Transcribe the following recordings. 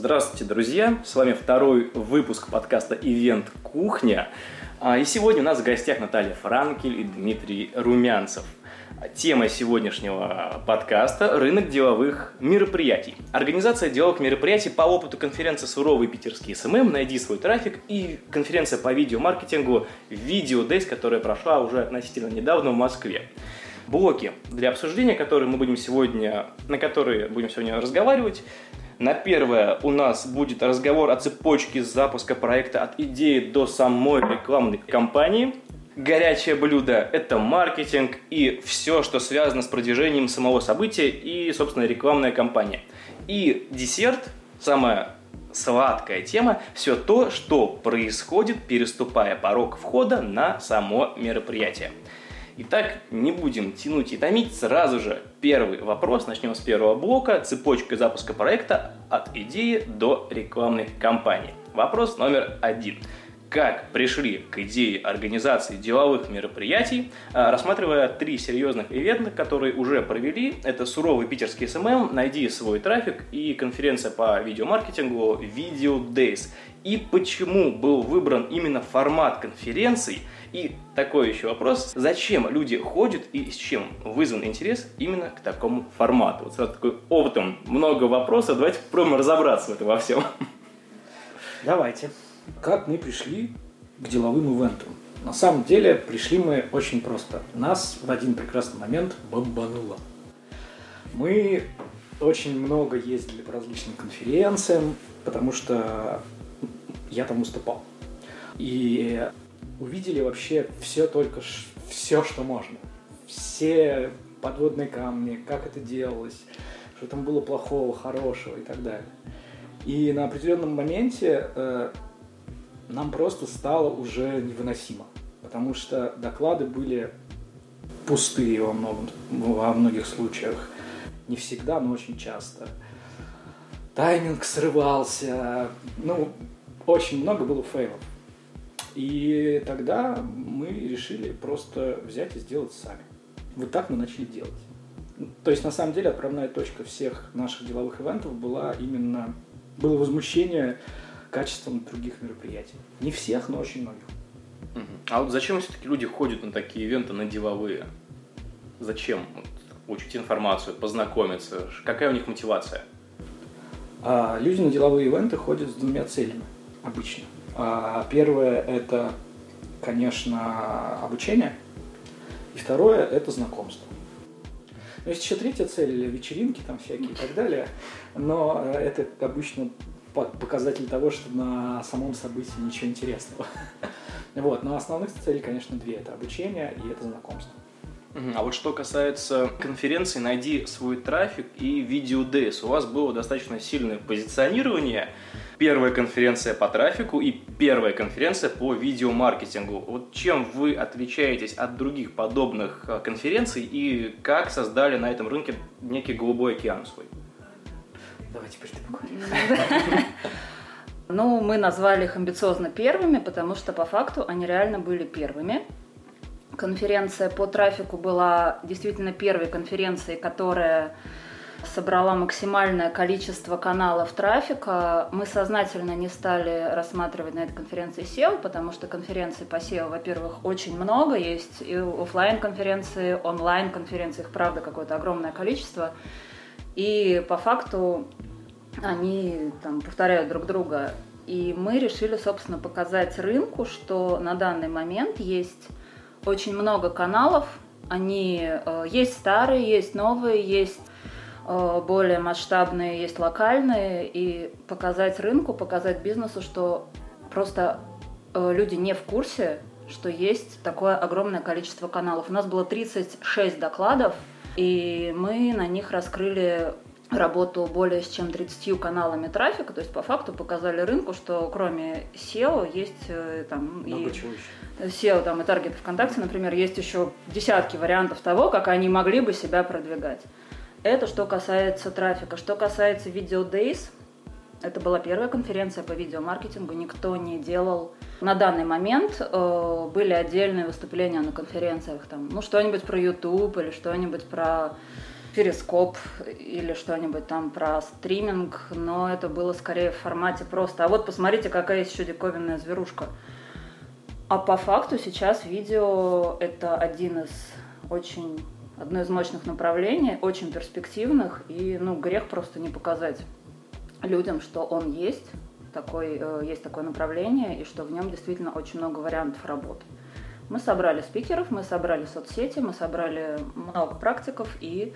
Здравствуйте, друзья! С вами второй выпуск подкаста «Ивент Кухня». А, и сегодня у нас в гостях Наталья Франкель и Дмитрий Румянцев. Тема сегодняшнего подкаста – рынок деловых мероприятий. Организация деловых мероприятий по опыту конференции «Суровый питерский SMM. Найди свой трафик» и конференция по видеомаркетингу «Video Days», которая прошла уже относительно недавно в Москве блоки для обсуждения, которые мы будем сегодня, на которые будем сегодня разговаривать. На первое у нас будет разговор о цепочке запуска проекта от идеи до самой рекламной кампании. Горячее блюдо – это маркетинг и все, что связано с продвижением самого события и, собственно, рекламная кампания. И десерт, самая сладкая тема, все то, что происходит, переступая порог входа на само мероприятие. Итак, не будем тянуть и томить, сразу же первый вопрос, начнем с первого блока, цепочка запуска проекта от идеи до рекламной кампании. Вопрос номер один как пришли к идее организации деловых мероприятий, а, рассматривая три серьезных ивента, которые уже провели. Это суровый питерский SMM, найди свой трафик и конференция по видеомаркетингу Video Days. И почему был выбран именно формат конференций? И такой еще вопрос, зачем люди ходят и с чем вызван интерес именно к такому формату? Вот сразу такой опытом много вопросов, давайте попробуем разобраться в этом во всем. Давайте. Как мы пришли к деловым ивентам? На самом деле пришли мы очень просто. Нас в один прекрасный момент бомбануло. Мы очень много ездили по различным конференциям, потому что я там выступал. И увидели вообще все только все, что можно. Все подводные камни, как это делалось, что там было плохого, хорошего и так далее. И на определенном моменте э, нам просто стало уже невыносимо, потому что доклады были пустые во, многом, во многих случаях. Не всегда, но очень часто. Тайминг срывался. Ну, очень много было фейлов. И тогда мы решили просто взять и сделать сами. Вот так мы начали делать. То есть, на самом деле, отправная точка всех наших деловых ивентов была именно... Было возмущение качеством других мероприятий. Не всех, но очень многих. А вот зачем все-таки люди ходят на такие ивенты, на деловые? Зачем? Вот, учить информацию, познакомиться? Какая у них мотивация? А, люди на деловые ивенты ходят с двумя целями обычно. А, первое – это, конечно, обучение. И второе – это знакомство. Ну, есть еще третья цель, вечеринки там всякие и так далее. Но это обычно показатель того, что на самом событии ничего интересного. Вот, но основных целей, конечно, две. Это обучение и это знакомство. А вот что касается конференции «Найди свой трафик» и «Видео Days», у вас было достаточно сильное позиционирование. Первая конференция по трафику и первая конференция по видеомаркетингу. Вот чем вы отличаетесь от других подобных а, конференций и как создали на этом рынке некий голубой океан свой? Давай теперь ты поговоришь. Ну, мы назвали их амбициозно первыми, потому что по факту они реально были первыми. Конференция по трафику была действительно первой конференцией, которая собрала максимальное количество каналов трафика. Мы сознательно не стали рассматривать на этой конференции SEO, потому что конференций по SEO, во-первых, очень много. Есть и офлайн конференции онлайн конференции, их правда какое-то огромное количество. И по факту они там повторяют друг друга. И мы решили, собственно, показать рынку, что на данный момент есть очень много каналов. Они э, есть старые, есть новые, есть более масштабные, есть локальные. И показать рынку, показать бизнесу, что просто э, люди не в курсе, что есть такое огромное количество каналов. У нас было 36 докладов, и мы на них раскрыли работу более чем 30 каналами трафика, то есть по факту показали рынку, что кроме SEO есть э, там Много и чего SEO там и таргет ВКонтакте, например, есть еще десятки вариантов того, как они могли бы себя продвигать. Это что касается трафика. Что касается Video Days, это была первая конференция по видеомаркетингу, никто не делал. На данный момент э, были отдельные выступления на конференциях, там, ну, что-нибудь про YouTube или что-нибудь про перископ или что-нибудь там про стриминг, но это было скорее в формате просто. А вот посмотрите, какая есть еще диковинная зверушка. А по факту сейчас видео это один из очень одно из мощных направлений, очень перспективных, и ну, грех просто не показать людям, что он есть, такой, э, есть такое направление, и что в нем действительно очень много вариантов работы. Мы собрали спикеров, мы собрали соцсети, мы собрали много практиков, и,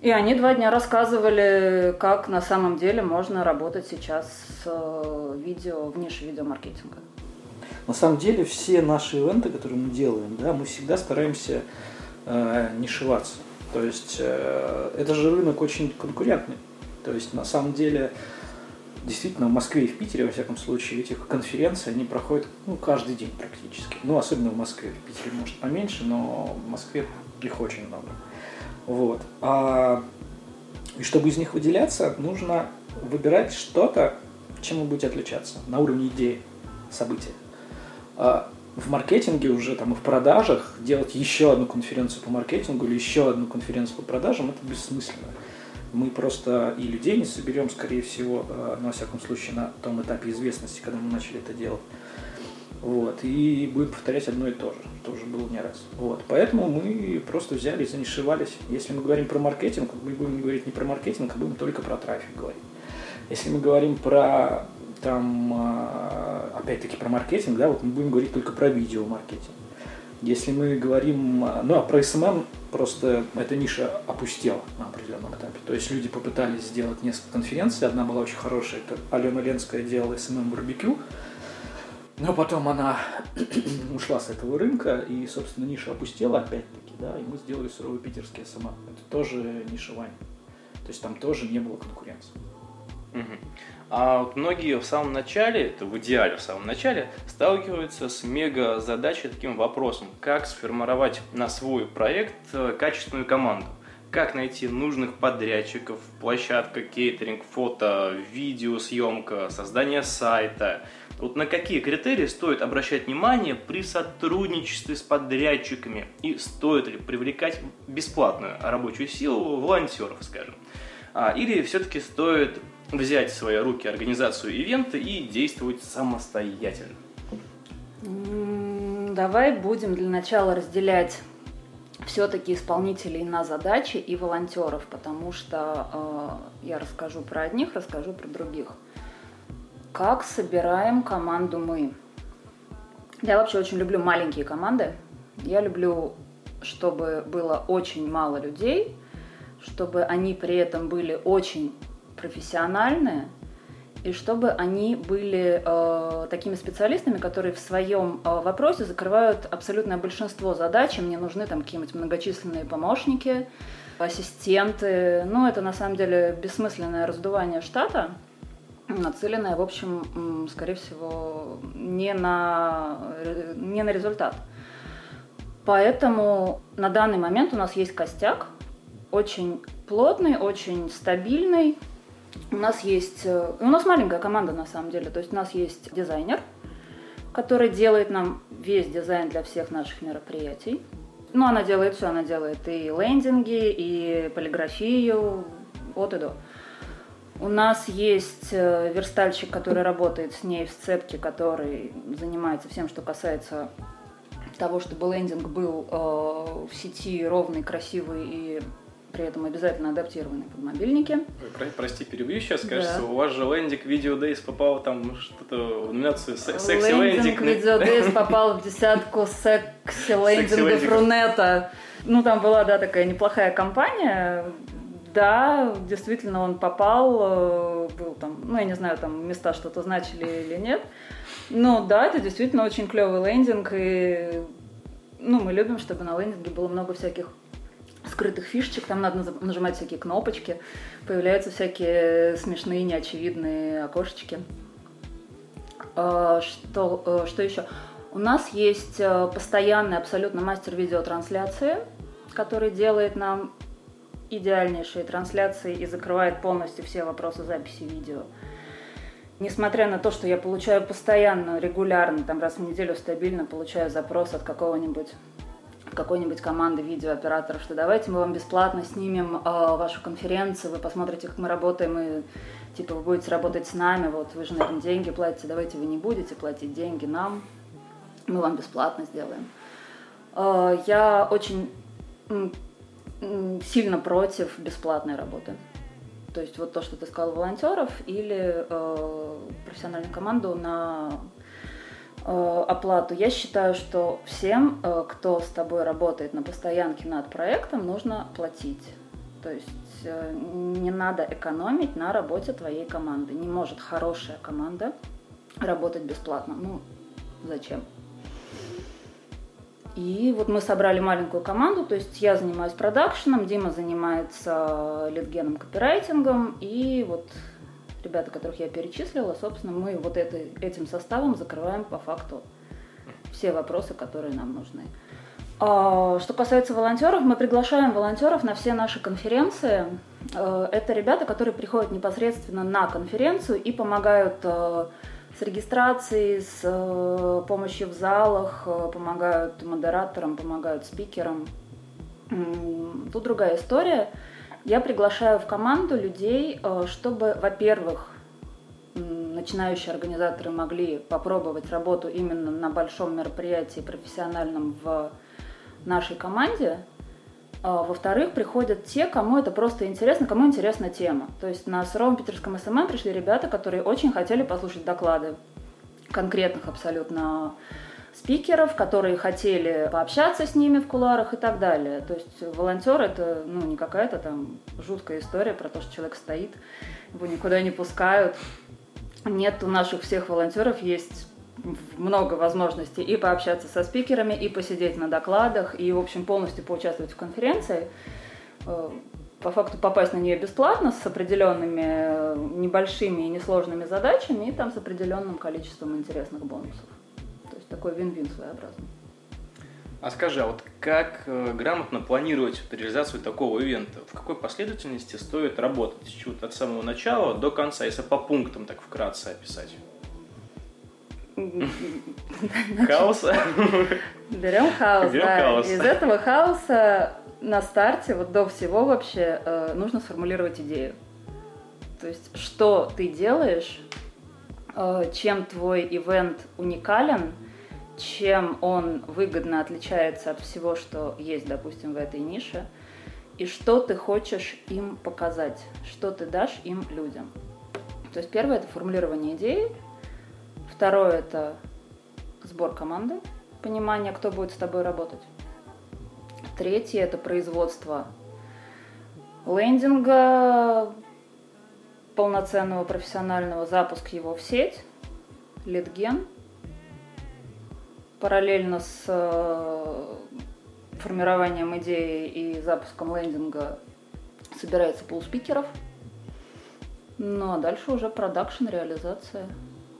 и они два дня рассказывали, как на самом деле можно работать сейчас с э, видео в нише видеомаркетинга. На самом деле все наши ивенты, которые мы делаем, да, мы всегда стараемся э, нишеваться. То есть э, это же рынок очень конкурентный. То есть на самом деле действительно в Москве и в Питере, во всяком случае, этих конференций, они проходят ну, каждый день практически. Ну, особенно в Москве. В Питере, может, поменьше, но в Москве их очень много. Вот. А, и чтобы из них выделяться, нужно выбирать что-то, чем вы будете отличаться на уровне идеи, события. А в маркетинге уже там и в продажах делать еще одну конференцию по маркетингу или еще одну конференцию по продажам это бессмысленно мы просто и людей не соберем, скорее всего, э, на всяком случае, на том этапе известности, когда мы начали это делать. Вот, и будем повторять одно и то же, что уже было не раз. Вот, поэтому мы просто взяли и занишевались. Если мы говорим про маркетинг, мы будем говорить не про маркетинг, а будем только про трафик говорить. Если мы говорим про там, э, опять-таки про маркетинг, да, вот мы будем говорить только про видеомаркетинг. Если мы говорим, ну а про SMM просто эта ниша опустела на определенном этапе. То есть люди попытались сделать несколько конференций, одна была очень хорошая, это Алена Ленская делала SMM барбекю, но потом она ушла с этого рынка, и, собственно, ниша опустела опять-таки, да, и мы сделали суровый питерский SMM. Это тоже нишевание. То есть там тоже не было конкуренции. Угу. А вот многие в самом начале, это в идеале в самом начале, сталкиваются с мега задачей таким вопросом, как сформировать на свой проект э, качественную команду. Как найти нужных подрядчиков, площадка, кейтеринг, фото, видео, съемка, создание сайта. Вот на какие критерии стоит обращать внимание при сотрудничестве с подрядчиками и стоит ли привлекать бесплатную рабочую силу волонтеров, скажем. А, или все-таки стоит взять в свои руки организацию ивента и действовать самостоятельно? Давай будем для начала разделять все-таки исполнителей на задачи и волонтеров, потому что э, я расскажу про одних, расскажу про других. Как собираем команду мы? Я вообще очень люблю маленькие команды. Я люблю, чтобы было очень мало людей, чтобы они при этом были очень профессиональные, и чтобы они были э, такими специалистами, которые в своем э, вопросе закрывают абсолютное большинство задач. Мне нужны там какие-нибудь многочисленные помощники, ассистенты. Ну, это на самом деле бессмысленное раздувание штата, нацеленное, в общем, скорее всего, не на, не на результат. Поэтому на данный момент у нас есть костяк, очень плотный, очень стабильный, у нас есть, э, у нас маленькая команда на самом деле, то есть у нас есть дизайнер, который делает нам весь дизайн для всех наших мероприятий. Ну, она делает все, она делает и лендинги, и полиграфию, от и до. У нас есть э, верстальщик, который работает с ней в сцепке, который занимается всем, что касается того, чтобы лендинг был э, в сети ровный, красивый и при этом обязательно адаптированы под мобильники. Ой, про, прости, перебью сейчас. Кажется, да. у вас же лендик Video Days попал там что-то в номинацию секси лендинг. Video Days попал в десятку секси лендингов Рунета. Ну, там была, да, такая неплохая компания. Да, действительно, он попал, э, был там, ну, я не знаю, там места что-то значили или нет. Но да, это действительно очень клевый лендинг, и ну, мы любим, чтобы на лендинге было много всяких скрытых фишечек, там надо нажимать всякие кнопочки, появляются всякие смешные, неочевидные окошечки. А, что, э, что еще? У нас есть э, постоянный абсолютно мастер видеотрансляции, который делает нам идеальнейшие трансляции и закрывает полностью все вопросы записи видео. Несмотря на то, что я получаю постоянно, регулярно, там раз в неделю стабильно получаю запрос от какого-нибудь какой-нибудь команды видеооператоров, что давайте мы вам бесплатно снимем э, вашу конференцию, вы посмотрите, как мы работаем, и типа вы будете работать с нами, вот вы же, наверное, деньги платите, давайте вы не будете платить деньги нам, мы вам бесплатно сделаем. Э, я очень сильно против бесплатной работы. То есть вот то, что ты сказал, волонтеров или э, профессиональную команду на оплату. Я считаю, что всем, э, кто с тобой работает на постоянке над проектом, нужно платить. То есть э, не надо экономить на работе твоей команды. Не может хорошая команда работать бесплатно. Ну, зачем? И вот мы собрали маленькую команду, то есть я занимаюсь продакшеном, Дима занимается литгеном, копирайтингом, и вот ребята, которых я перечислила, собственно, мы вот это, этим составом закрываем по факту все вопросы, которые нам нужны. А, что касается волонтеров, мы приглашаем волонтеров на все наши конференции. Э, это ребята, которые приходят непосредственно на конференцию и помогают э, с регистрацией, с э, помощью в залах, помогают модераторам, помогают спикерам. Тут другая история. Я приглашаю в команду людей, э, чтобы, во-первых, начинающие организаторы могли попробовать работу именно на большом мероприятии профессиональном в нашей команде, а, во-вторых, приходят те, кому это просто интересно, кому интересна тема. То есть на суровом питерском SMM пришли ребята, которые очень хотели послушать доклады конкретных абсолютно спикеров, которые хотели пообщаться с ними в кулуарах и так далее. То есть волонтер это ну, не какая-то там жуткая история про то, что человек стоит, его никуда не пускают. Нет, у наших всех волонтеров есть много возможностей и пообщаться со спикерами, и посидеть на докладах, и, в общем, полностью поучаствовать в конференции. Э, по факту попасть на нее бесплатно с определенными э, небольшими и несложными задачами и там с определенным количеством интересных бонусов. Есть такой вин-вин своеобразный. А скажи, а вот как э, грамотно планировать реализацию такого ивента? В какой последовательности стоит работать? Чуть от самого начала до конца, если по пунктам так вкратце описать? Хаоса? Берем хаос, Берем да. Хаос. Из этого хаоса на старте, вот до всего вообще, э, нужно сформулировать идею. То есть, что ты делаешь, э, чем твой ивент уникален, чем он выгодно отличается от всего, что есть, допустим, в этой нише, и что ты хочешь им показать, что ты дашь им людям. То есть первое это формулирование идеи, Второе – это сбор команды, понимание, кто будет с тобой работать. Третье – это производство лендинга, полноценного профессионального, запуск его в сеть, литген. Параллельно с э, формированием идеи и запуском лендинга собирается пул спикеров. Ну а дальше уже продакшн, реализация.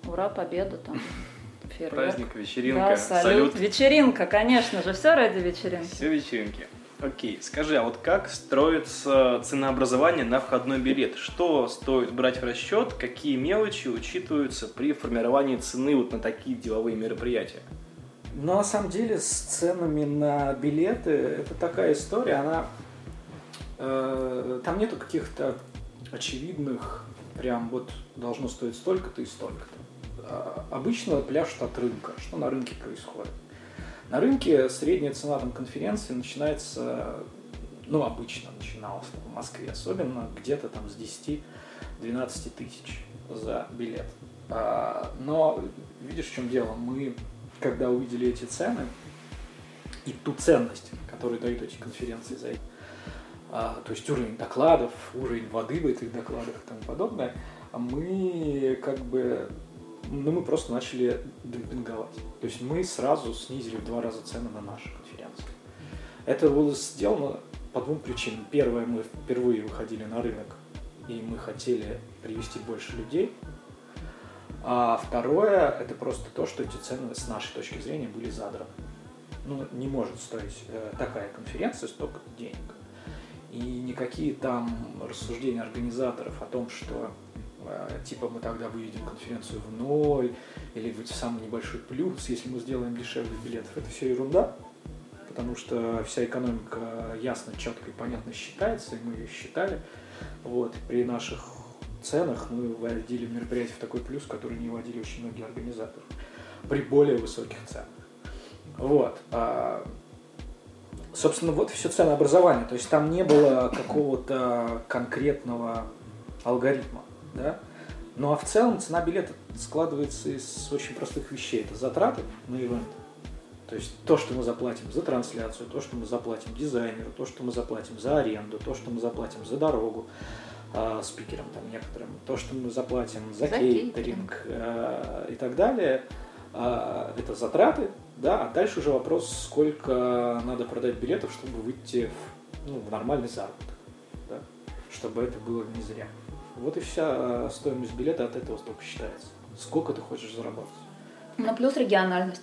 Ура, победа там. Фейерверк. Праздник, вечеринка, да, салют. салют. Вечеринка, конечно же, все ради вечеринки. Все вечеринки. Окей, скажи, а вот как строится ценообразование на входной билет? Что стоит брать в расчет, какие мелочи учитываются при формировании цены вот на такие деловые мероприятия? Ну, на самом деле, с ценами на билеты, это такая история, она... Э, там нету каких-то очевидных, прям вот должно стоить столько-то и столько-то. А, обычно пляшут от рынка. Что на рынке происходит? На рынке средняя цена там, конференции начинается, ну, обычно начиналась в Москве особенно, где-то там с 10-12 тысяч за билет. А, но видишь, в чем дело? Мы, когда увидели эти цены и ту ценность, которую дают эти конференции за а, то есть уровень докладов, уровень воды в этих докладах и тому подобное, мы как бы ну, мы просто начали демпинговать. То есть мы сразу снизили в два раза цены на наши конференции. Это было сделано по двум причинам. Первое, мы впервые выходили на рынок, и мы хотели привести больше людей. А второе, это просто то, что эти цены с нашей точки зрения были задраны. Ну, не может стоить э, такая конференция столько денег. И никакие там рассуждения организаторов о том, что Э, типа мы тогда выведем конференцию в ноль или в самый небольшой плюс, если мы сделаем дешевле билетов. Это все ерунда, потому что вся экономика ясно, четко и понятно считается, и мы ее считали. Вот. При наших ценах мы вводили мероприятие в такой плюс, который не вводили очень многие организаторы. При более высоких ценах. Вот. А, собственно, вот все ценообразование. То есть там не было какого-то конкретного алгоритма. Да? Ну а в целом цена билета складывается из очень простых вещей. Это затраты на ивент. То есть то, что мы заплатим за трансляцию, то, что мы заплатим дизайнеру, то, что мы заплатим за аренду, то, что мы заплатим за дорогу э, спикерам там некоторым, то, что мы заплатим за, за кейтеринг, кейтеринг э, и так далее, э, это затраты, да, а дальше уже вопрос, сколько надо продать билетов, чтобы выйти в, ну, в нормальный заработок, да, чтобы это было не зря. Вот и вся стоимость билета от этого столько считается. Сколько ты хочешь заработать. Ну, плюс региональность.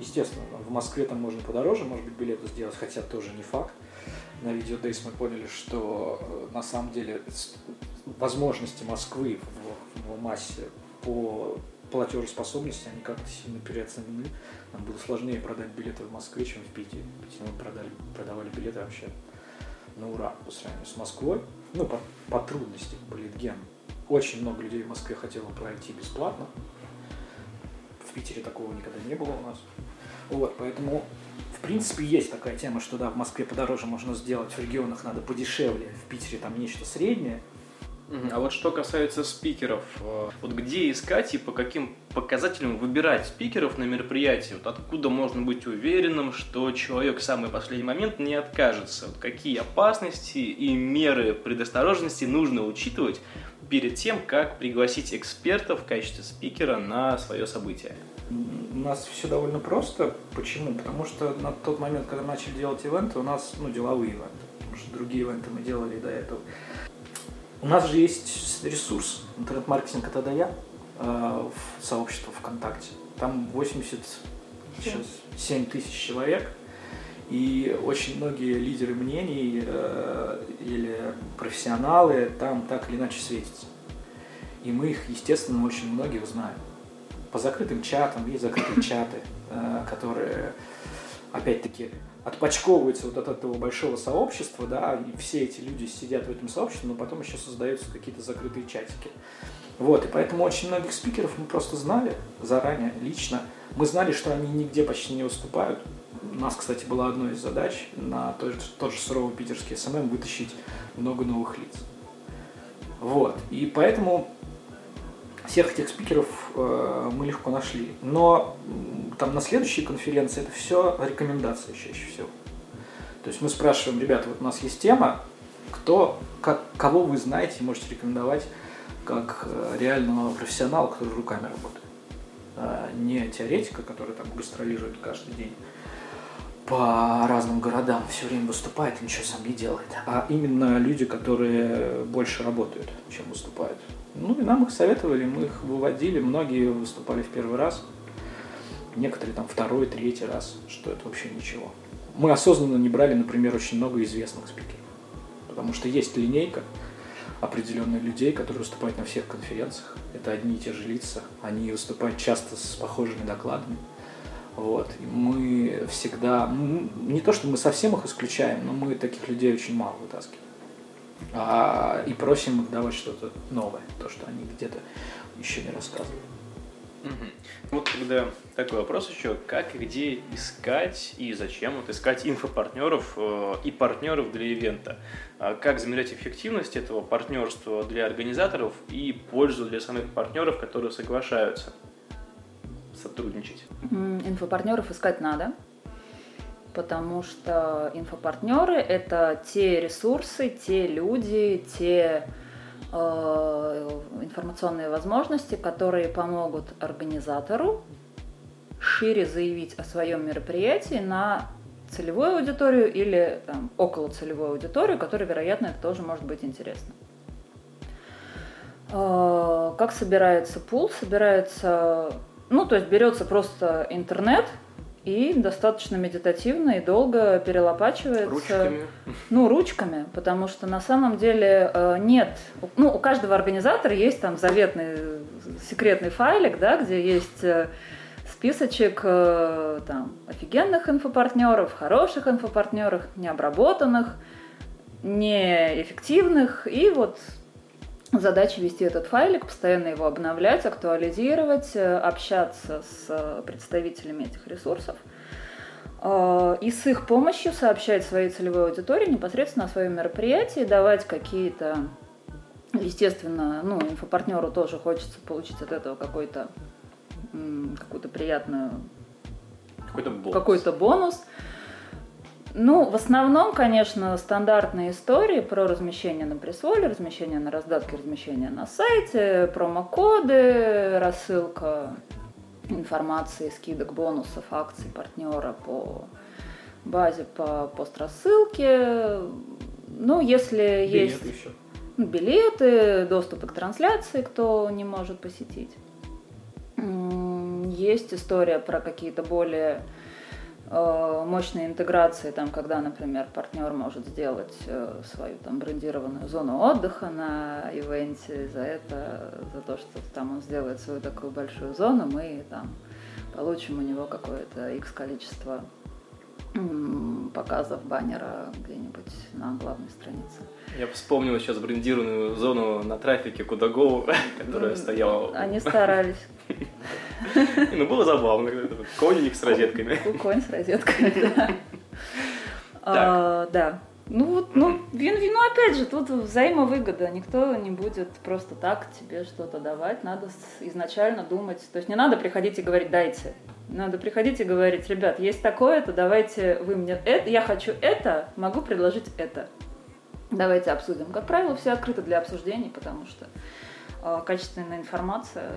Естественно, в Москве там можно подороже, может быть, билеты сделать, хотя тоже не факт. На видео Days мы поняли, что э, на самом деле возможности Москвы в, в массе по платежеспособности, они как-то сильно переоценены. Нам было сложнее продать билеты в Москве, чем в Питере. В Питере мы продали, продавали билеты вообще на ура по сравнению с Москвой. Ну, по, по трудности политген. Очень много людей в Москве хотело пройти бесплатно. В Питере такого никогда не было у нас. Вот, поэтому, в принципе, есть такая тема, что да, в Москве подороже можно сделать, в регионах надо подешевле, в Питере там нечто среднее. А вот что касается спикеров, э, вот где искать и по каким показателям выбирать спикеров на мероприятии? Вот откуда можно быть уверенным, что человек в самый последний момент не откажется? Вот какие опасности и меры предосторожности нужно учитывать перед тем, как пригласить эксперта в качестве спикера на свое событие? У нас все довольно просто. Почему? Потому что на тот момент, когда начали делать ивенты, у нас ну, деловые ивенты. Потому что другие ивенты мы делали до этого. У нас же есть ресурс интернет-маркетинг это да я э, в сообщество ВКонтакте. Там 87 тысяч человек. И очень многие лидеры мнений э, или профессионалы там так или иначе светятся. И мы их, естественно, очень многих знаем. По закрытым чатам, есть закрытые чаты, э, которые, опять-таки, отпочковываются вот от этого большого сообщества, да, и все эти люди сидят в этом сообществе, но потом еще создаются какие-то закрытые чатики. Вот, и поэтому очень многих спикеров мы просто знали заранее, лично. Мы знали, что они нигде почти не выступают, у нас, кстати, была одной из задач на тот же, тот же суровый питерский SMM вытащить много новых лиц. Вот. И поэтому всех этих спикеров э, мы легко нашли. Но там на следующей конференции это все рекомендации чаще всего. То есть мы спрашиваем, ребята, вот у нас есть тема, кто, как, кого вы знаете и можете рекомендовать как э, реального профессионала, который руками работает. А не теоретика, который там гастролирует каждый день, по разным городам все время выступает и ничего сам не делает. А именно люди, которые больше работают, чем выступают. Ну и нам их советовали, мы их выводили, многие выступали в первый раз, некоторые там второй, третий раз, что это вообще ничего. Мы осознанно не брали, например, очень много известных спикеров, потому что есть линейка определенных людей, которые выступают на всех конференциях. Это одни и те же лица, они выступают часто с похожими докладами. Вот. И мы всегда, не то, что мы совсем их исключаем, но мы таких людей очень мало вытаскиваем. А, и просим их давать что-то новое, то, что они где-то еще не рассказывали. Угу. Вот тогда такой вопрос еще, как и где искать и зачем вот искать инфопартнеров э, и партнеров для ивента? А как замерять эффективность этого партнерства для организаторов и пользу для самих партнеров, которые соглашаются? сотрудничать? Инфопартнеров искать надо, потому что инфопартнеры – это те ресурсы, те люди, те э, информационные возможности, которые помогут организатору шире заявить о своем мероприятии на целевую аудиторию или там, около целевой аудиторию, которой, вероятно, это тоже может быть интересно. Э, как собирается пул? Собирается ну, то есть берется просто интернет, и достаточно медитативно и долго перелопачивается. Ручками? Ну, ручками, потому что на самом деле э, нет, ну, у каждого организатора есть там заветный секретный файлик, да, где есть э, списочек э, там, офигенных инфопартнеров, хороших инфопартнеров, необработанных, неэффективных. И вот задача вести этот файлик, постоянно его обновлять, актуализировать, э, общаться с представителями этих ресурсов и с их помощью сообщать своей целевой аудитории непосредственно о своем мероприятии, давать какие-то Естественно, ну, инфопартнеру тоже хочется получить от этого какой-то какую-то приятную какой-то бонус. Какой-то бонус. Ну, в основном, конечно, стандартные истории про размещение на пресволе, размещение на раздатке, размещение на сайте, промокоды, рассылка информации, скидок, бонусов, акций партнера по базе по пострассылке. Ну, если Билеты есть... еще билеты, доступы к трансляции, кто не может посетить. Есть история про какие-то более э, мощные интеграции, там, когда, например, партнер может сделать э, свою там брендированную зону отдыха на ивенте, за это, за то, что там он сделает свою такую большую зону, мы там получим у него какое-то x количество показов баннера где-нибудь на главной странице. Я вспомнил сейчас брендированную зону на трафике Кудагоу, которая стояла. Они старались. Ну, было забавно. Конник с розетками. Конь с розетками, да. А, да. Ну вот, ну, вин вино опять же, тут взаимовыгода. Никто не будет просто так тебе что-то давать. Надо изначально думать. То есть не надо приходить и говорить «дайте». Надо приходить и говорить, ребят, есть такое-то, давайте вы мне это, я хочу это, могу предложить это. Давайте обсудим. Как правило, все открыто для обсуждений, потому что э, качественная информация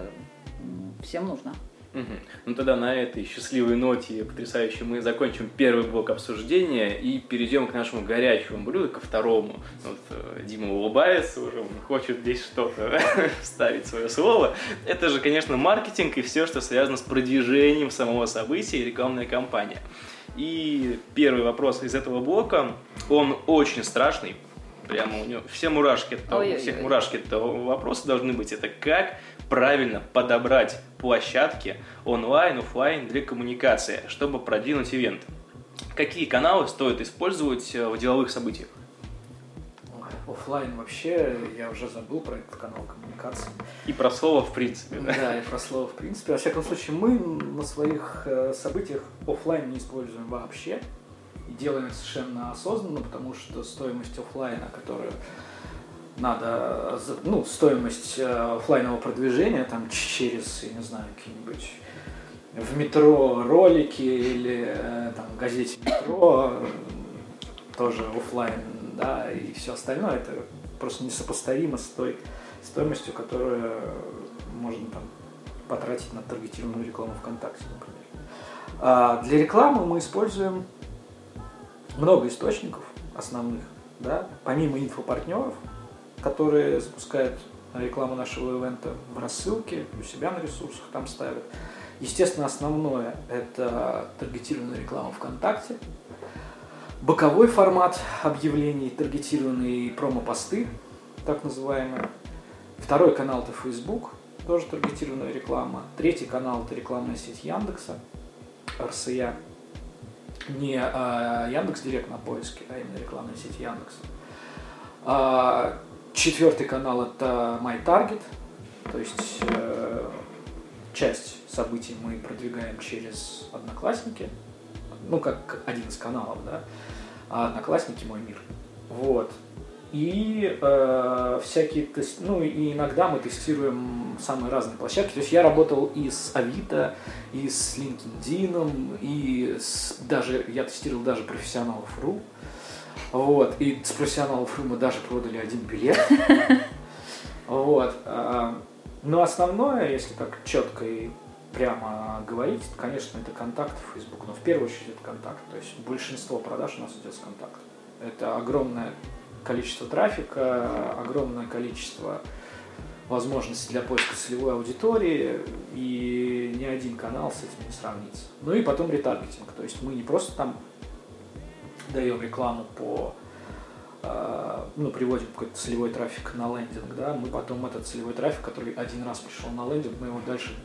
всем нужна. Угу. Ну тогда на этой счастливой ноте потрясающе мы закончим первый блок обсуждения и перейдем к нашему горячему блюду, ко второму. Вот э, Дима улыбается уже, он хочет здесь что-то вставить свое слово. Это же, конечно, маркетинг и все, что связано с продвижением самого события и рекламная кампания. И первый вопрос из этого блока, он очень страшный, прямо у него все мурашки, это, у всех мурашки этого вопроса должны быть. Это как правильно подобрать площадки онлайн, офлайн для коммуникации, чтобы продвинуть ивент. Какие каналы стоит использовать э, в деловых событиях? Оффлайн вообще, я уже забыл про этот канал коммуникации. И про слово в принципе, да? Да, и про слово в принципе. Во всяком случае, мы на своих э, событиях офлайн не используем вообще. Делаем совершенно осознанно, потому что стоимость офлайна, которую надо, ну, стоимость э, офлайнового продвижения там через, я не знаю, какие-нибудь в метро ролики или э, там в газете метро тоже офлайн, да, и все остальное это просто несопоставимо с той стоимостью, которую можно там потратить на таргетированную рекламу ВКонтакте, например. А для рекламы мы используем много источников основных, да, помимо инфопартнеров, которые запускают рекламу нашего ивента в рассылке, у себя на ресурсах там ставят. Естественно, основное – это таргетированная реклама ВКонтакте, боковой формат объявлений, таргетированные промо-посты, так называемые. Второй канал – это Facebook, тоже таргетированная реклама. Третий канал – это рекламная сеть Яндекса, РСЯ. Не а, Яндекс Директ на поиске, а именно рекламная сеть Яндекса. А, Четвертый канал это My Target, то есть э, часть событий мы продвигаем через Одноклассники, ну как один из каналов, да, а Одноклассники мой мир. Вот. И э, всякие, ну и иногда мы тестируем самые разные площадки. То есть я работал и с Авито, и с LinkedIn, и с, даже я тестировал даже профессионалов.ру. Вот. И с профессионалов мы даже продали один билет. Вот. А, но основное, если так четко и прямо говорить, конечно, это контакт в Facebook. Но в первую очередь это контакт. То есть большинство продаж у нас идет с контакта. Это огромное количество трафика, огромное количество возможностей для поиска целевой аудитории, и ни один канал с этим не сравнится. Ну и потом ретаргетинг. То есть мы не просто там даем рекламу по э, ну, приводим какой-то целевой трафик на лендинг, да, мы потом этот целевой трафик, который один раз пришел на лендинг, мы его дальше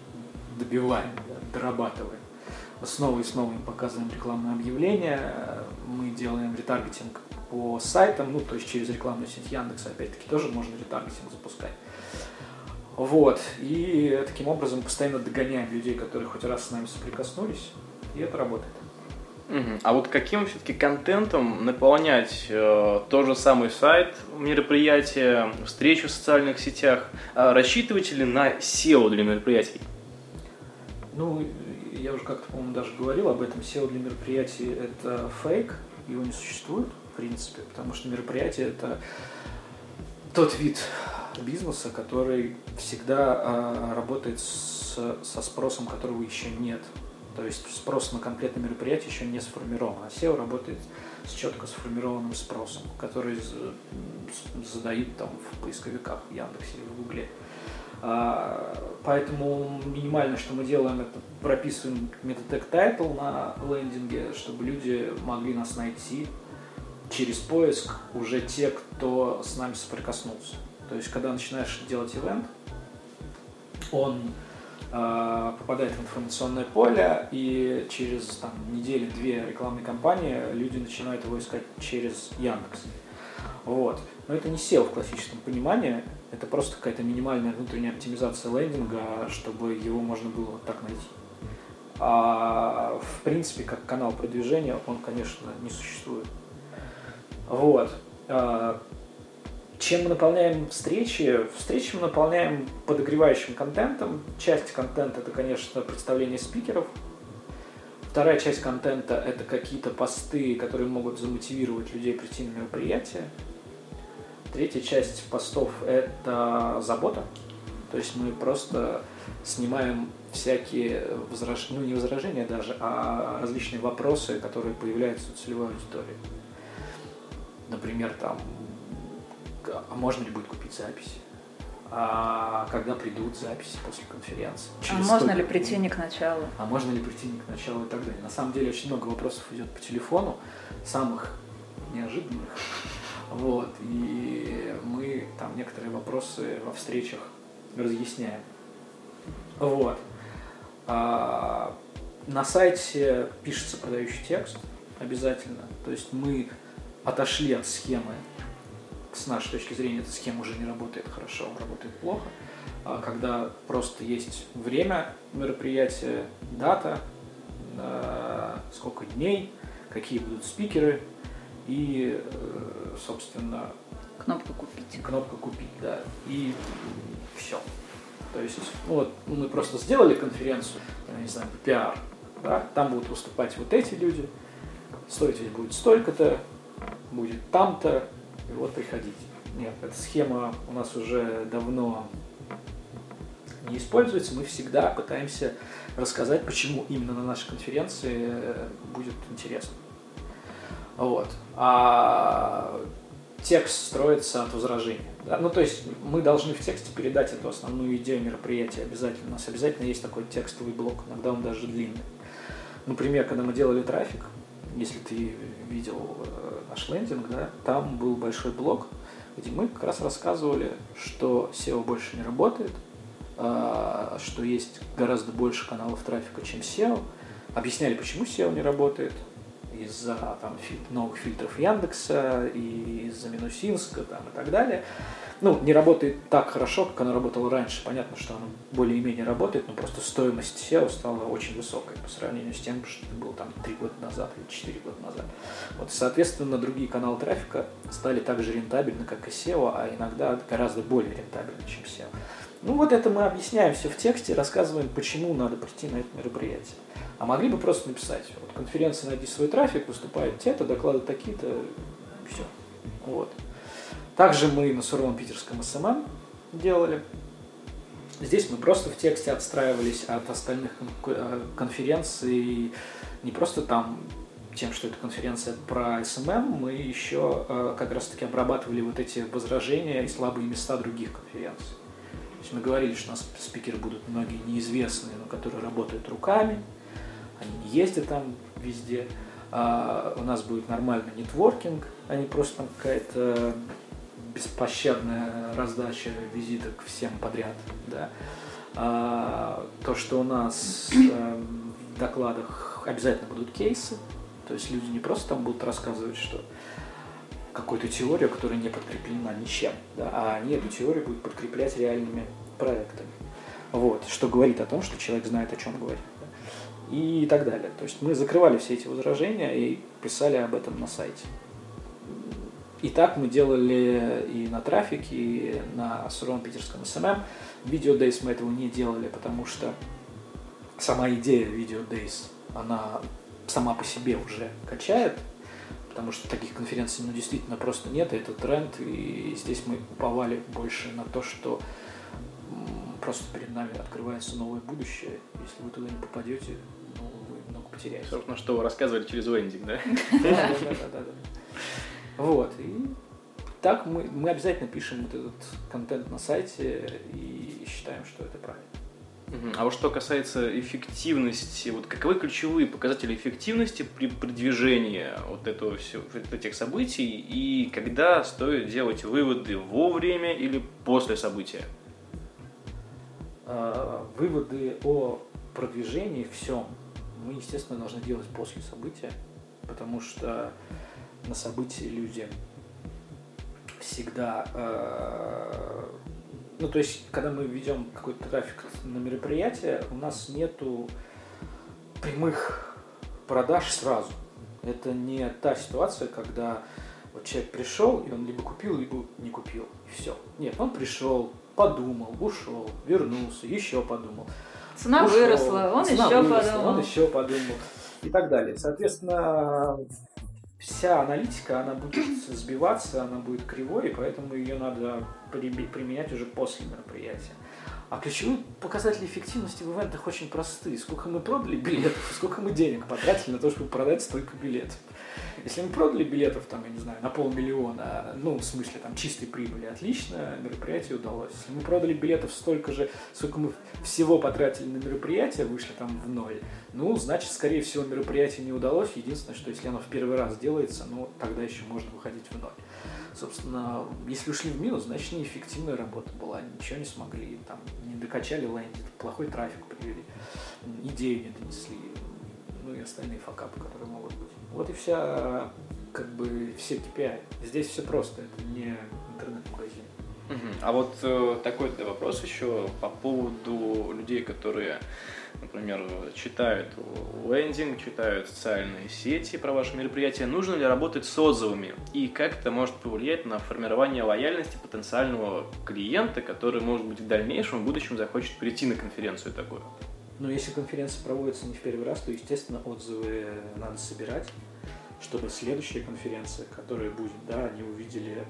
добиваем, да, дорабатываем. Снова и снова им показываем рекламное объявление, мы делаем ретаргетинг по сайтам, ну, то есть через рекламную сеть Яндекса, опять-таки, тоже можно ретаргетинг запускать. Вот, и таким образом постоянно догоняем людей, которые хоть раз с нами соприкоснулись, и это работает. Угу. А вот каким все-таки контентом наполнять э, тот же самый сайт, мероприятия, встречу в социальных сетях? Э, рассчитываете ли на SEO для мероприятий? Ну, я уже как-то, по-моему, даже говорил об этом. SEO для мероприятий – это фейк, его не существует, в принципе, потому что мероприятие – это тот вид бизнеса, который всегда э, работает с, со спросом, которого еще нет. То есть спрос на конкретное мероприятие еще не сформирован, а SEO работает с четко сформированным спросом, который задают там в поисковиках в Яндексе или в Гугле. А, поэтому минимально, что мы делаем, это прописываем метатег title на лендинге, чтобы люди могли нас найти через поиск уже те, кто с нами соприкоснулся. То есть, когда начинаешь делать ивент, он э, попадает в информационное поле, и через там, недели-две рекламной кампании люди начинают его искать через Яндекс. Вот. Но это не SEO в классическом понимании, это просто какая-то минимальная внутренняя оптимизация лендинга, чтобы его можно было вот так найти. А в принципе, как канал продвижения, он, конечно, не существует. Вот. А, чем мы наполняем встречи? Встречи мы наполняем подогревающим контентом. Часть контента это, конечно, представление спикеров. Вторая часть контента это какие-то посты, которые могут замотивировать людей прийти на мероприятие. Третья часть постов это забота. То есть мы просто снимаем всякие возражения, ну не возражения даже, а различные вопросы, которые появляются у целевой аудитории. Например, там а можно ли будет купить запись? А когда придут записи после конференции? А Через а можно ли прийти не к началу? А можно ли прийти не к началу и так далее? На самом деле очень много вопросов идет по телефону, самых неожиданных. Вот, и мы там некоторые вопросы во встречах разъясняем. Вот. А, на сайте пишется продающий текст обязательно. То есть мы отошли от схемы с нашей точки зрения эта схема уже не работает хорошо, работает плохо. А когда просто есть время мероприятия, дата, э, сколько дней, какие будут спикеры и, э, собственно... Кнопка «Купить». Кнопка «Купить», да. И все. То есть, ну вот мы просто сделали конференцию, я не знаю, пиар, да, там будут выступать вот эти люди, стоить ведь будет столько-то, будет там-то, и вот приходите. Нет, эта схема у нас уже давно не используется. Мы всегда пытаемся рассказать, почему именно на нашей конференции э, будет интересно. Вот. А текст строится от возражения. Да? Ну, то есть мы должны в тексте передать эту основную идею мероприятия обязательно. У нас обязательно есть такой текстовый блок, иногда он даже длинный. Например, когда мы делали трафик, если ты видел э, наш лендинг, да, там был большой блок, где мы как раз рассказывали, что SEO больше не работает, а, что есть гораздо больше каналов трафика, чем SEO. Объясняли, почему SEO не работает, из-за там, новых фильтров Яндекса и из-за Минусинска там, и так далее ну, не работает так хорошо, как она работала раньше. Понятно, что она более-менее работает, но просто стоимость SEO стала очень высокой по сравнению с тем, что был там 3 года назад или 4 года назад. Вот, соответственно, другие каналы трафика стали так же рентабельны, как и SEO, а иногда гораздо более рентабельны, чем SEO. Ну вот это мы объясняем все в тексте, рассказываем, почему надо прийти на это мероприятие. А могли бы просто написать, вот конференция «Найди свой трафик», выступают те-то, доклады такие-то, все. Вот. Также мы на суровом питерском SMM делали. Здесь мы просто в тексте отстраивались от остальных э, конференций, не просто там тем, что это конференция про SMM, мы еще э, как раз-таки обрабатывали вот эти возражения и слабые места других конференций. То есть мы говорили, что у нас спикеры будут многие неизвестные, но которые работают руками, они ездят там везде. А у нас будет нормальный нетворкинг, а не просто там какая-то беспощадная раздача визиток всем подряд, да. А, то, что у нас э, в докладах обязательно будут кейсы, то есть люди не просто там будут рассказывать, что какую-то теорию, которая не подкреплена ничем, да, а они эту теорию будут подкреплять реальными проектами. Вот, что говорит о том, что человек знает, о чем говорит. И так далее. То есть мы закрывали все эти возражения и писали об этом на сайте. И так мы делали и на трафике, и на суровом питерском SMM. Video Days мы этого не делали, потому что сама идея Video Days, она сама по себе уже качает, потому что таких конференций ну, действительно просто нет, и это тренд, и здесь мы уповали больше на то, что просто перед нами открывается новое будущее. Если вы туда не попадете, ну, вы много потеряете. Собственно, что вы рассказывали через вендинг, да? Да, да, да. Вот, и так мы, мы обязательно пишем вот этот контент на сайте и считаем, что это правильно. А вот что касается эффективности, вот каковы ключевые показатели эффективности при продвижении вот этого все, вот этих событий и когда стоит делать выводы во время или после события? А, выводы о продвижении всем мы, естественно, должны делать после события, потому что на событии люди всегда... Э, ну, то есть, когда мы ведем какой-то трафик на мероприятие, у нас нету прямых продаж сразу. Это не та ситуация, когда вот человек пришел, и он либо купил, либо не купил. И все. Нет, он пришел, подумал, ушел, вернулся, еще подумал. Цена ушел, выросла, он цена еще выросла, подумал. Он еще подумал. И так далее. Соответственно, вся аналитика, она будет сбиваться, она будет кривой, и поэтому ее надо применять уже после мероприятия. А ключевые показатели эффективности в ивентах очень простые. Сколько мы продали билетов, сколько мы денег потратили на то, чтобы продать столько билетов. Если мы продали билетов, там, я не знаю, на полмиллиона, ну, в смысле, там, чистой прибыли, отлично, мероприятие удалось. Если мы продали билетов столько же, сколько мы всего потратили на мероприятие, вышли там в ноль, ну, значит, скорее всего, мероприятие не удалось. Единственное, что если оно в первый раз делается, ну, тогда еще можно выходить в ноль. Собственно, если ушли в минус, значит, неэффективная работа была, ничего не смогли, там, не докачали лендинг, плохой трафик привели, идею не донесли, ну и остальные факапы, которые могут быть. Вот и вся, как бы, все KPI. Здесь все просто, это не интернет-магазин. А вот э, такой вопрос еще по поводу людей, которые, например, читают лендинг, читают социальные сети про ваше мероприятие. Нужно ли работать с отзывами? И как это может повлиять на формирование лояльности потенциального клиента, который, может быть, в дальнейшем, в будущем захочет прийти на конференцию такую? Но если конференция проводится не в первый раз, то, естественно, отзывы надо собирать, чтобы следующая конференция, которая будет, да, они увидели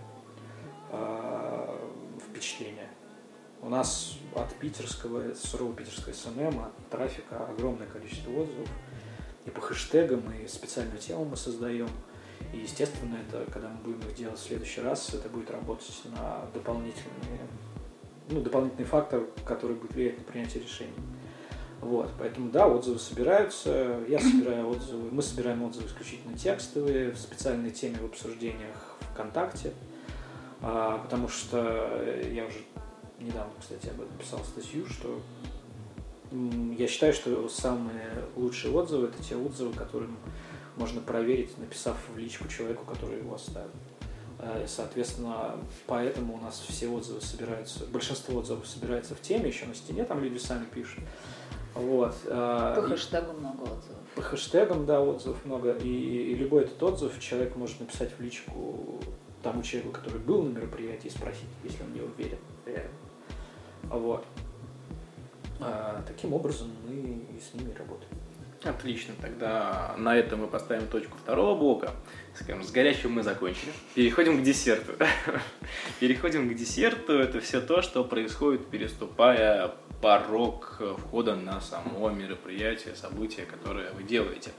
э, впечатление. У нас от питерского, сурового питерского SMM, от трафика огромное количество отзывов. И по хэштегам, и специальную тему мы создаем. И, естественно, это, когда мы будем их делать в следующий раз, это будет работать на дополнительные, ну, дополнительный фактор, который будет влиять на принятие решений. Вот, поэтому, да, отзывы собираются, я собираю отзывы, мы собираем отзывы исключительно текстовые, в специальной теме в обсуждениях ВКонтакте, а, потому что я уже недавно, кстати, об этом писал статью, что я считаю, что самые лучшие отзывы – это те отзывы, которые можно проверить, написав в личку человеку, который его оставил. А, соответственно, поэтому у нас все отзывы собираются, большинство отзывов собирается в теме, еще на стене там люди сами пишут. Вот. А, по хэштегу много отзывов. По хэштегам, да, отзывов много. И, и любой этот отзыв человек может написать в личку тому человеку, который был на мероприятии, и спросить, если он не уверен. Вот. А, таким образом мы и с ними работаем. Отлично, тогда на этом мы поставим точку второго блока. Скажем, с горячим мы закончили. Переходим к десерту. Переходим к десерту. Это все то, что происходит, переступая порог входа на само мероприятие, событие, которое вы делаете.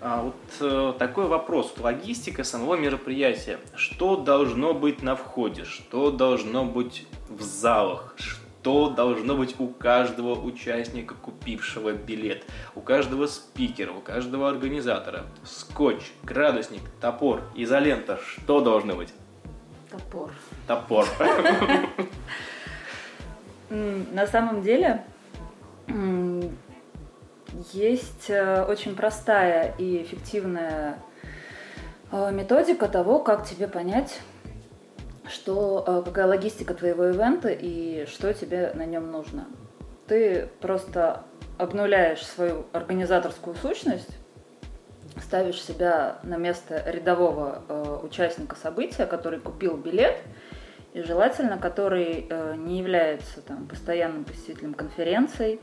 А вот э, такой вопрос. Логистика самого мероприятия. Что должно быть на входе? Что должно быть в залах? Что должно быть у каждого участника, купившего билет? У каждого спикера, у каждого организатора? Скотч, градусник, топор, изолента. Что должно быть? Топор. Топор. На самом деле, Есть э, очень простая и эффективная э, методика того, как тебе понять, что, э, какая логистика твоего ивента и что тебе на нем нужно. Ты просто обнуляешь свою организаторскую сущность, ставишь себя на место рядового э, участника события, который купил билет, и желательно, который э, не является там, постоянным посетителем конференций,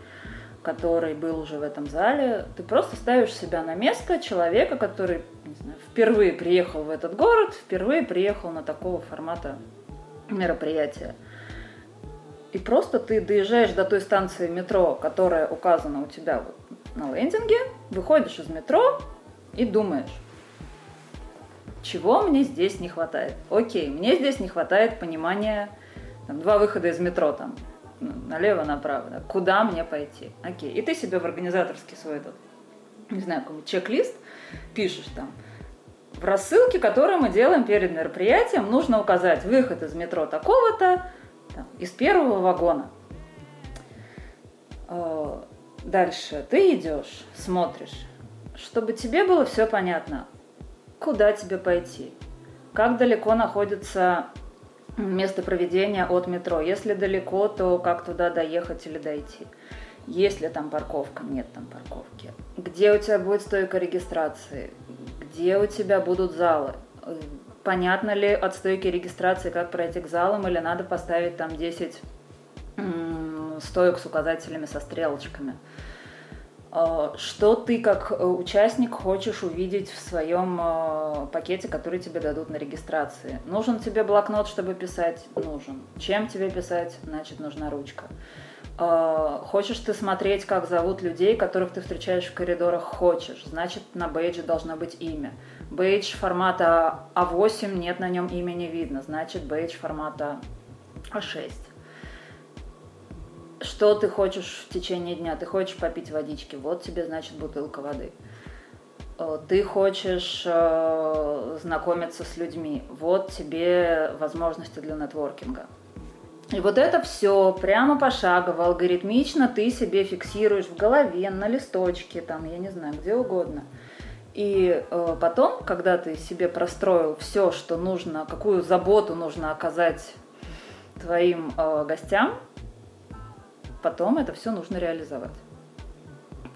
который был уже в этом зале. Ты просто ставишь себя на место человека, который знаю, впервые приехал в этот город, впервые приехал на такого формата мероприятия. И просто ты доезжаешь до той станции метро, которая указана у тебя вот на лендинге, выходишь из метро и думаешь, чего мне здесь не хватает? Окей, мне здесь не хватает понимания, там, два выхода из метро, там, налево, направо, да, куда мне пойти? Окей, и ты себе в организаторский свой этот, не знаю, какой чек-лист пишешь там, в рассылке, которую мы делаем перед мероприятием, нужно указать выход из метро такого-то, там, из первого вагона. Э, дальше ты идешь, смотришь, чтобы тебе было все понятно, куда тебе пойти, как далеко находится место проведения от метро. Если далеко, то как туда доехать или дойти. Есть ли там парковка? Нет там парковки. Где у тебя будет стойка регистрации? Где у тебя будут залы? понятно ли от стойки регистрации, как пройти к залам, или надо поставить там 10 стоек с указателями, со стрелочками. А, что ты как э, участник хочешь увидеть в своем э, пакете, который тебе дадут на регистрации? Нужен тебе блокнот, чтобы писать? Нужен. Чем тебе писать? Значит, нужна ручка. Хочешь ты смотреть, как зовут людей, которых ты встречаешь в коридорах? Хочешь. Значит, на бейдже должно быть имя. Бейдж формата А8, нет на нем имени видно, значит бейдж формата А6. Что ты хочешь в течение дня? Ты хочешь попить водички, вот тебе, значит, бутылка воды. Э, ты хочешь э, знакомиться с людьми, вот тебе возможности для нетворкинга. И вот это все прямо пошагово, алгоритмично ты себе фиксируешь в голове, на листочке, там, я не знаю, где угодно – и э, потом, когда ты себе простроил все, что нужно, какую заботу нужно оказать твоим э, гостям, потом это все нужно реализовать.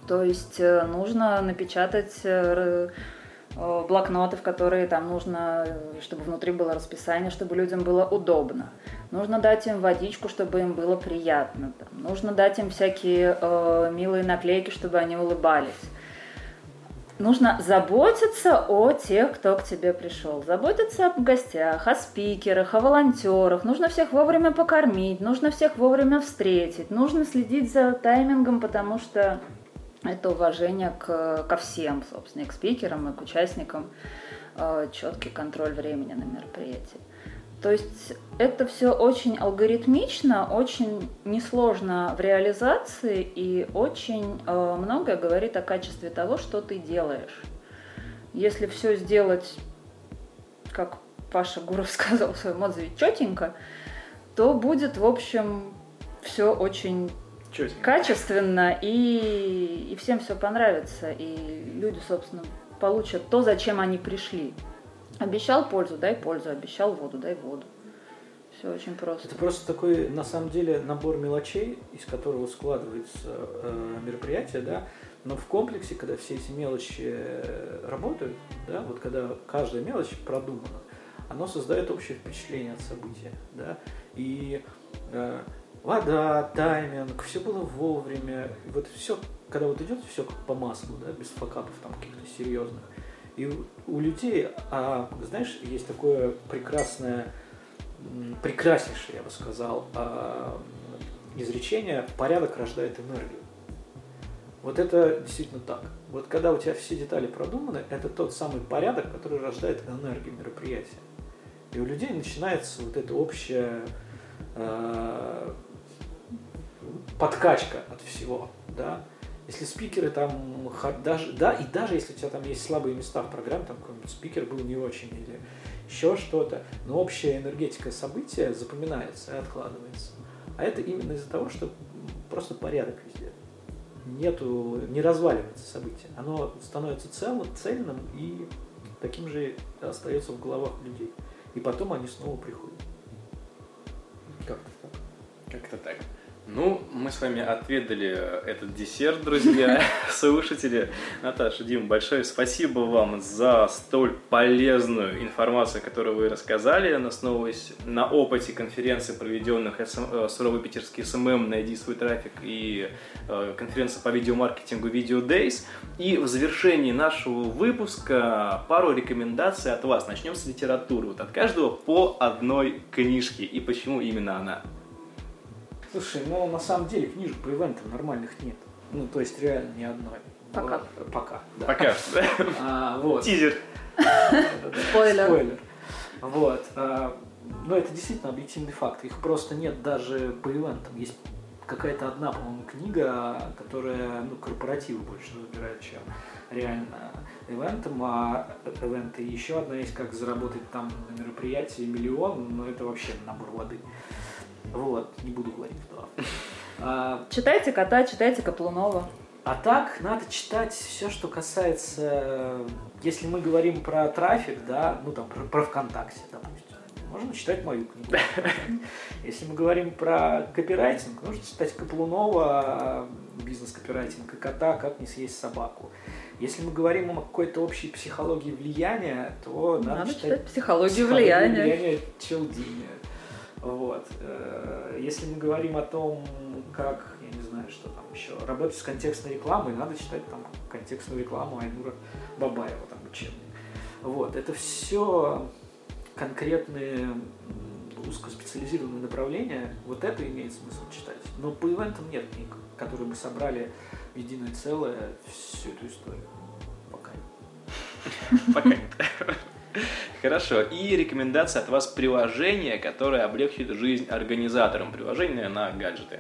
То есть э, нужно напечатать э, э, блокноты, в которые там нужно, чтобы внутри было расписание, чтобы людям было удобно. Нужно дать им водичку, чтобы им было приятно. Там. Нужно дать им всякие э, милые наклейки, чтобы они улыбались нужно заботиться о тех, кто к тебе пришел. Заботиться о гостях, о спикерах, о волонтерах. Нужно всех вовремя покормить, нужно всех вовремя встретить, нужно следить за таймингом, потому что это уважение к, ко всем, собственно, и к спикерам, и к участникам, э, четкий контроль времени на мероприятии. То есть это все очень алгоритмично, очень несложно в реализации и очень э, многое говорит о качестве того, что ты делаешь. Если все сделать, как Паша Гуров сказал в своем отзыве, четенько, то будет, в общем, все очень Чётенько. качественно и, и всем все понравится. И люди, собственно, получат то, зачем они пришли. Обещал пользу, дай пользу, обещал воду, дай воду. Все очень просто. Это просто такой, на самом деле, набор мелочей, из которого складывается э, мероприятие, да. Но в комплексе, когда все эти мелочи э, работают, да, вот когда каждая мелочь продумана, оно создает общее впечатление от события, да. И э, вода, тайминг, все было вовремя. Вот все, когда вот идет все как по маслу, да, без факапов там каких-то серьезных. И у людей, а, знаешь, есть такое прекрасное, прекраснейшее, я бы сказал, а, изречение «порядок рождает энергию». Вот это действительно так. Вот когда у тебя все детали продуманы, это тот самый порядок, который рождает энергию мероприятия. И у людей начинается вот эта общая э, подкачка от всего, да. Если спикеры там, даже, да, и даже если у тебя там есть слабые места в программе, там какой-нибудь спикер был не очень или еще что-то, но общая энергетика события запоминается и откладывается. А это именно из-за того, что просто порядок везде. нету, не разваливается событие. Оно становится целым, цельным и таким же остается в головах людей. И потом они снова приходят. Как-то так. Как-то так. Ну, мы с вами отведали этот десерт, друзья, слушатели. Наташа, Дим, большое спасибо вам за столь полезную информацию, которую вы рассказали, основываясь на опыте конференции, проведенных э, Суровый Питерский SMM «Найди свой трафик» и э, конференция по видеомаркетингу Video Days. И в завершении нашего выпуска пару рекомендаций от вас. Начнем с литературы. Вот от каждого по одной книжке. И почему именно она? Слушай, ну на самом деле книжек по ивентам нормальных нет. Ну, то есть реально ни одной. Пока. Пока, да. Пока? А, вот. Тизер. Спойлер. Спойлер. Вот. А, ну, это действительно объективный факт. Их просто нет даже по ивентам. Есть какая-то одна, по-моему, книга, которая ну, корпоративы больше разбирает, чем реально ивентом, а ивенты еще одна есть, как заработать там на мероприятии миллион, но это вообще набор воды. Вот, не буду говорить кто. А, читайте кота, читайте Каплунова. А так, надо читать все, что касается, если мы говорим про трафик, да, ну там про, про ВКонтакте, допустим, можно читать мою книгу. Если мы говорим про копирайтинг, нужно читать Каплунова, бизнес-копирайтинг и кота, как не съесть собаку. Если мы говорим о какой-то общей психологии влияния, то надо, надо читать, читать психологию влияния. влияния Челдини. Вот. Э, если мы говорим о том, как, я не знаю, что там еще, работать с контекстной рекламой, надо читать там контекстную рекламу Айнура Бабаева, там учебник. Вот. Это все конкретные узкоспециализированные направления, вот это имеет смысл читать. Но по ивентам нет книг, которые бы собрали в единое целое всю эту историю. Пока. Пока нет. Хорошо. И рекомендация от вас приложение, которое облегчит жизнь организаторам. Приложение на гаджеты,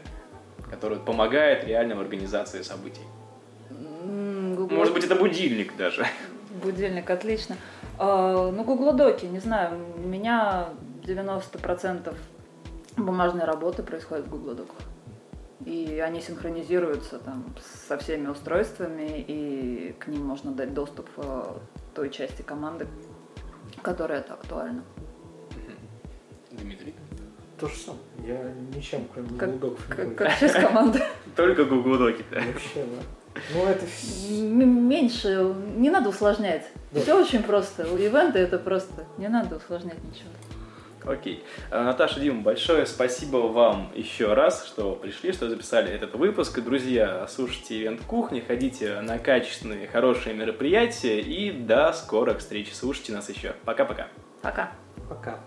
которое помогает реально в организации событий. Google... Может быть, это будильник даже. Будильник, отлично. А, ну, Google Доки, не знаю, у меня 90% бумажной работы происходит в Google Доках. И они синхронизируются там со всеми устройствами, и к ним можно дать доступ э, той части команды, которая это актуальна. Дмитрий? То же самое. Я ничем, кроме Google как, не как, как часть команды. Только Google Доки, да? Вообще, да. Ну, это Меньше, не надо усложнять. Все очень просто. У ивента это просто. Не надо усложнять ничего. Окей. А, Наташа, Дима, большое спасибо вам еще раз, что пришли, что записали этот выпуск. Друзья, слушайте Ивент Кухни, ходите на качественные, хорошие мероприятия и до скорых встреч. Слушайте нас еще. Пока-пока. Пока. Пока.